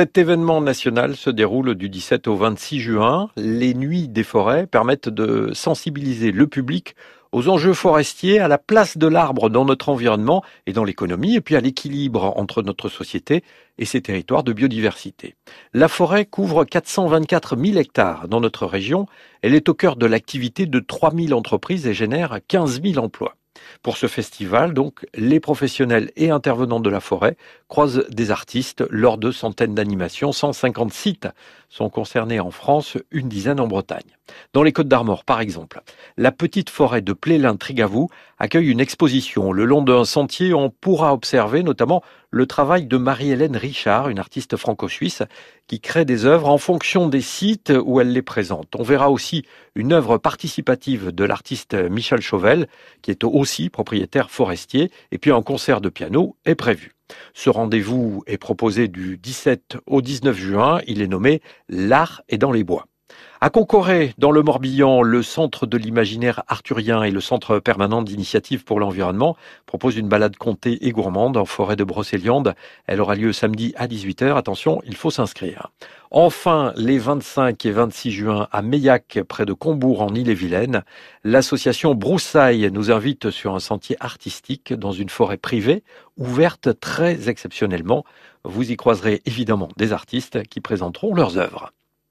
Cet événement national se déroule du 17 au 26 juin. Les nuits des forêts permettent de sensibiliser le public aux enjeux forestiers, à la place de l'arbre dans notre environnement et dans l'économie, et puis à l'équilibre entre notre société et ses territoires de biodiversité. La forêt couvre 424 000 hectares dans notre région. Elle est au cœur de l'activité de 3 000 entreprises et génère 15 000 emplois. Pour ce festival, donc, les professionnels et intervenants de la forêt croisent des artistes lors de centaines d'animations. 150 sites sont concernés en France, une dizaine en Bretagne. Dans les Côtes d'Armor, par exemple, la petite forêt de Plélin-Trigavou accueille une exposition. Le long d'un sentier, on pourra observer notamment le travail de Marie-Hélène Richard, une artiste franco-suisse qui crée des œuvres en fonction des sites où elle les présente. On verra aussi une œuvre participative de l'artiste Michel Chauvel, qui est aussi propriétaire forestier, et puis un concert de piano est prévu. Ce rendez-vous est proposé du 17 au 19 juin. Il est nommé L'art est dans les bois. À Concoré, dans le Morbihan, le Centre de l'imaginaire arthurien et le Centre permanent d'initiative pour l'environnement proposent une balade comptée et gourmande en forêt de Brocéliande. Elle aura lieu samedi à 18h. Attention, il faut s'inscrire. Enfin, les 25 et 26 juin à Meillac, près de Combourg en Ille-et-Vilaine, l'association Broussailles nous invite sur un sentier artistique dans une forêt privée, ouverte très exceptionnellement. Vous y croiserez évidemment des artistes qui présenteront leurs œuvres.